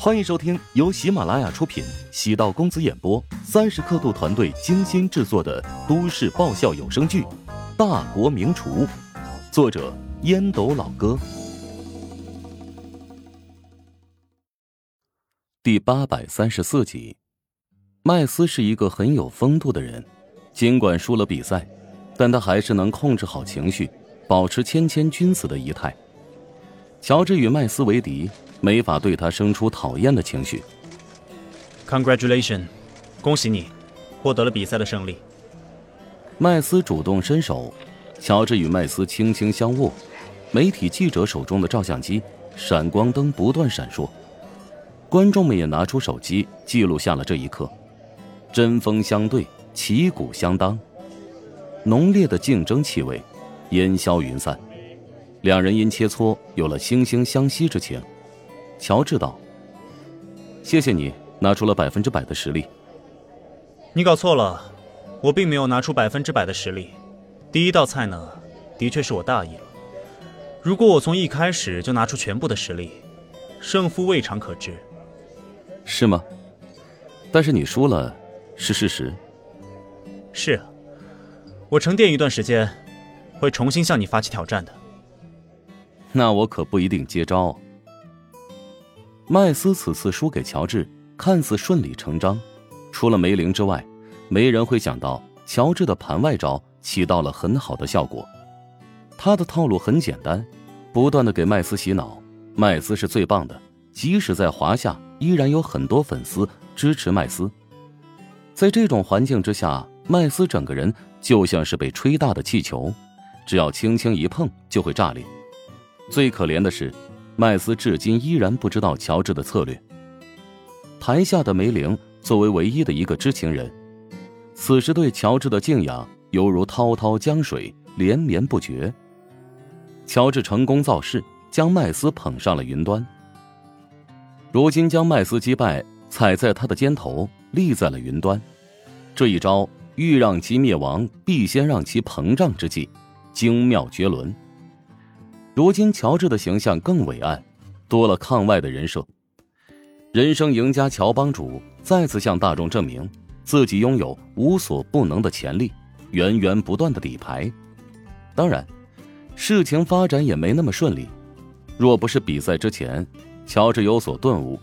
欢迎收听由喜马拉雅出品、喜道公子演播、三十刻度团队精心制作的都市爆笑有声剧《大国名厨》，作者烟斗老哥，第八百三十四集。麦斯是一个很有风度的人，尽管输了比赛，但他还是能控制好情绪，保持谦谦君子的仪态。乔治与麦斯为敌。没法对他生出讨厌的情绪。Congratulation，恭喜你，获得了比赛的胜利。麦斯主动伸手，乔治与麦斯轻轻相握。媒体记者手中的照相机闪光灯不断闪烁，观众们也拿出手机记录下了这一刻。针锋相对，旗鼓相当，浓烈的竞争气味烟消云散，两人因切磋有了惺惺相惜之情。乔治道：“谢谢你拿出了百分之百的实力。你搞错了，我并没有拿出百分之百的实力。第一道菜呢，的确是我大意了。如果我从一开始就拿出全部的实力，胜负未尝可知。是吗？但是你输了，是事实。是啊，我沉淀一段时间，会重新向你发起挑战的。那我可不一定接招。”麦斯此次输给乔治，看似顺理成章。除了梅林之外，没人会想到乔治的盘外招起到了很好的效果。他的套路很简单，不断的给麦斯洗脑，麦斯是最棒的。即使在华夏，依然有很多粉丝支持麦斯。在这种环境之下，麦斯整个人就像是被吹大的气球，只要轻轻一碰就会炸裂。最可怜的是。麦斯至今依然不知道乔治的策略。台下的梅玲作为唯一的一个知情人，此时对乔治的敬仰犹如滔滔江水，连绵不绝。乔治成功造势，将麦斯捧上了云端。如今将麦斯击败，踩在他的肩头，立在了云端。这一招欲让其灭亡，必先让其膨胀之计，精妙绝伦。如今，乔治的形象更伟岸，多了抗外的人设。人生赢家乔帮主再次向大众证明自己拥有无所不能的潜力，源源不断的底牌。当然，事情发展也没那么顺利。若不是比赛之前，乔治有所顿悟；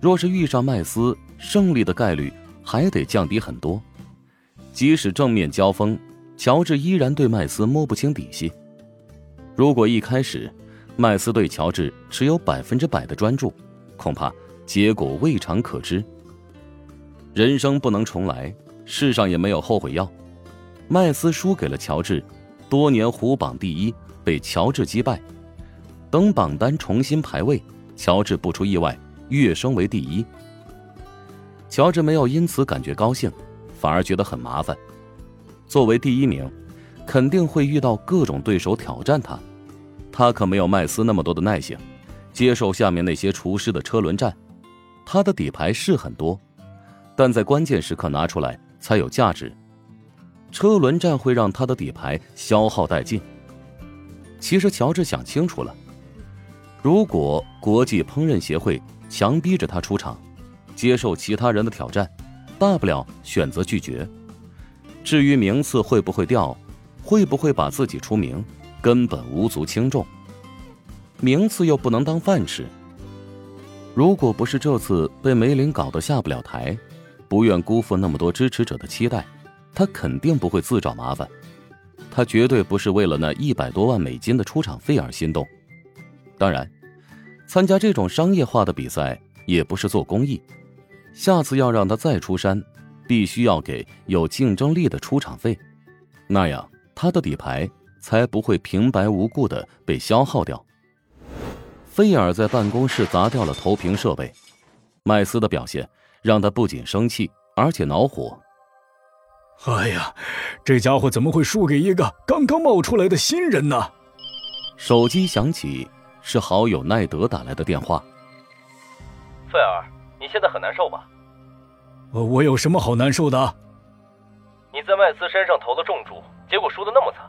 若是遇上麦斯，胜利的概率还得降低很多。即使正面交锋，乔治依然对麦斯摸不清底细。如果一开始，麦斯对乔治持有百分之百的专注，恐怕结果未尝可知。人生不能重来，世上也没有后悔药。麦斯输给了乔治，多年虎榜第一被乔治击败。等榜单重新排位，乔治不出意外跃升为第一。乔治没有因此感觉高兴，反而觉得很麻烦。作为第一名，肯定会遇到各种对手挑战他。他可没有麦斯那么多的耐性，接受下面那些厨师的车轮战。他的底牌是很多，但在关键时刻拿出来才有价值。车轮战会让他的底牌消耗殆尽。其实乔治想清楚了，如果国际烹饪协会强逼着他出场，接受其他人的挑战，大不了选择拒绝。至于名次会不会掉，会不会把自己出名？根本无足轻重，名次又不能当饭吃。如果不是这次被梅林搞得下不了台，不愿辜负那么多支持者的期待，他肯定不会自找麻烦。他绝对不是为了那一百多万美金的出场费而心动。当然，参加这种商业化的比赛也不是做公益。下次要让他再出山，必须要给有竞争力的出场费，那样他的底牌。才不会平白无故的被消耗掉。菲尔在办公室砸掉了投屏设备，麦斯的表现让他不仅生气，而且恼火。哎呀，这家伙怎么会输给一个刚刚冒出来的新人呢？手机响起，是好友奈德打来的电话。菲尔，你现在很难受吧？我我有什么好难受的？你在麦斯身上投了重注，结果输的那么惨。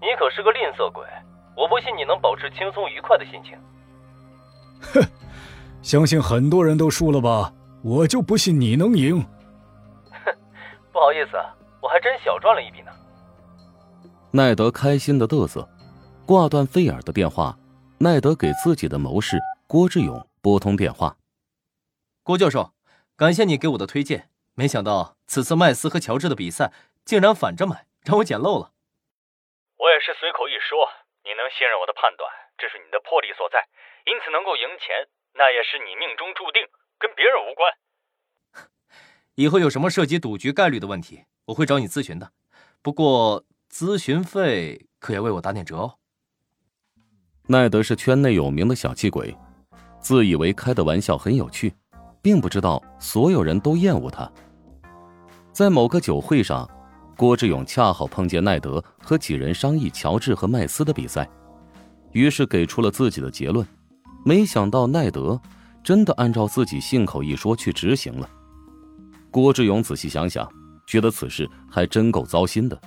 你可是个吝啬鬼，我不信你能保持轻松愉快的心情。哼，相信很多人都输了吧？我就不信你能赢。哼，不好意思，我还真小赚了一笔呢。奈德开心的嘚瑟，挂断菲尔的电话。奈德给自己的谋士郭志勇拨通电话：“郭教授，感谢你给我的推荐。没想到此次麦斯和乔治的比赛竟然反着买，让我捡漏了。我也是随口一说，你能信任我的判断，这是你的魄力所在。因此能够赢钱，那也是你命中注定，跟别人无关。以后有什么涉及赌局概率的问题，我会找你咨询的。不过咨询费可要为我打点折哦。”奈德是圈内有名的小气鬼，自以为开的玩笑很有趣，并不知道所有人都厌恶他。在某个酒会上，郭志勇恰好碰见奈德和几人商议乔治和麦斯的比赛，于是给出了自己的结论。没想到奈德真的按照自己信口一说去执行了。郭志勇仔细想想，觉得此事还真够糟心的。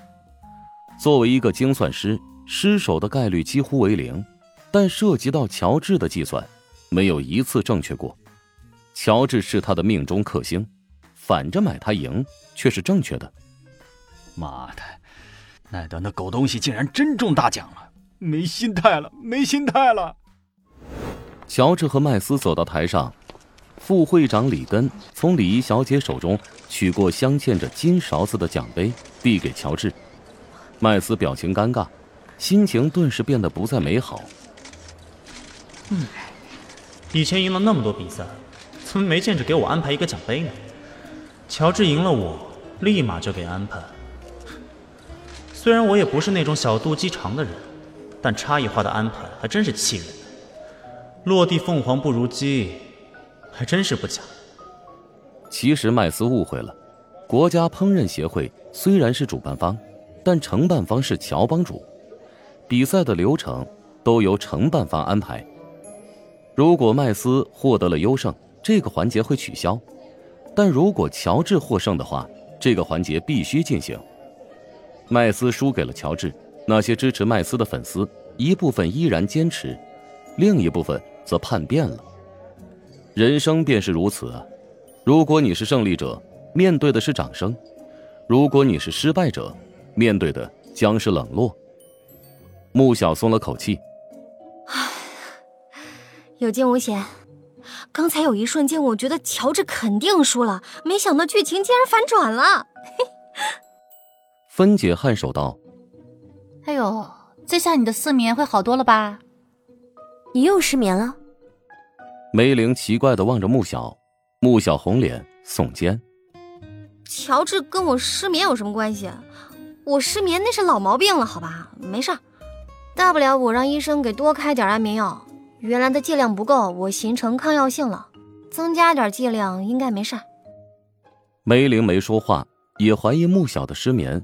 作为一个精算师，失手的概率几乎为零。但涉及到乔治的计算，没有一次正确过。乔治是他的命中克星，反着买他赢却是正确的。妈的，奈德那狗东西竟然真中大奖了！没心态了，没心态了。乔治和麦斯走到台上，副会长里根从礼仪小姐手中取过镶嵌着金勺子的奖杯，递给乔治。麦斯表情尴尬，心情顿时变得不再美好。嗯，以前赢了那么多比赛，怎么没见着给我安排一个奖杯呢？乔治赢了我，立马就给安排。虽然我也不是那种小肚鸡肠的人，但差异化的安排还真是气人。落地凤凰不如鸡，还真是不假。其实麦斯误会了，国家烹饪协会虽然是主办方，但承办方是乔帮主，比赛的流程都由承办方安排。如果麦斯获得了优胜，这个环节会取消；但如果乔治获胜的话，这个环节必须进行。麦斯输给了乔治，那些支持麦斯的粉丝一部分依然坚持，另一部分则叛变了。人生便是如此啊！如果你是胜利者，面对的是掌声；如果你是失败者，面对的将是冷落。穆小松了口气。唉有惊无险，刚才有一瞬间，我觉得乔治肯定输了，没想到剧情竟然反转了。芬姐颔首道：“哎呦，这下你的失眠会好多了吧？你又失眠了？”梅玲奇怪的望着穆小，穆小红脸耸肩：“乔治跟我失眠有什么关系？我失眠那是老毛病了，好吧，没事大不了我让医生给多开点安眠药。”原来的剂量不够，我形成抗药性了，增加点剂量应该没事。梅玲没说话，也怀疑穆小的失眠